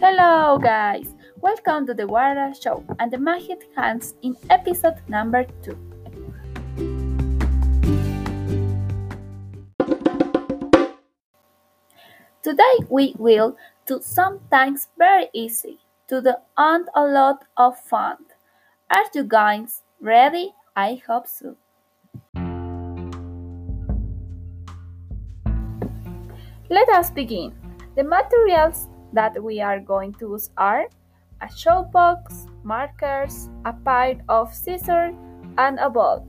Hello, guys! Welcome to the Water Show and the Magic Hands in episode number 2. Today we will do sometimes very easy to the and a lot of fun. Are you guys ready? I hope so. Let us begin. The materials that we are going to use are a show box, markers, a pair of scissors, and a ball.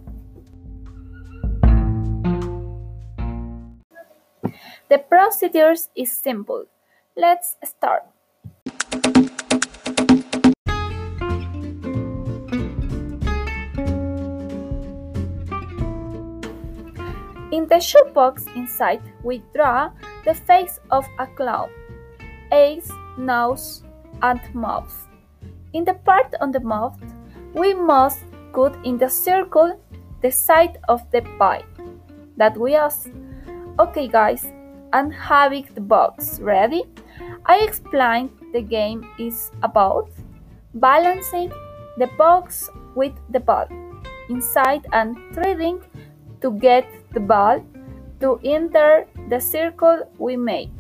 The procedure is simple. Let's start. In the shoebox inside, we draw the face of a clown, eyes, nose, and mouth. In the part on the mouth, we must cut in the circle the side of the pie that we use. Okay, guys, and having the box ready, I explained the game is about balancing the box with the ball inside and trading to get the ball to enter the circle we made.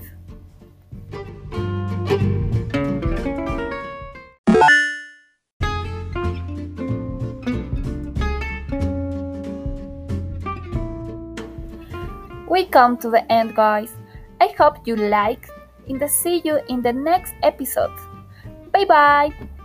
We come to the end, guys. I hope you liked and see you in the next episode. Bye bye!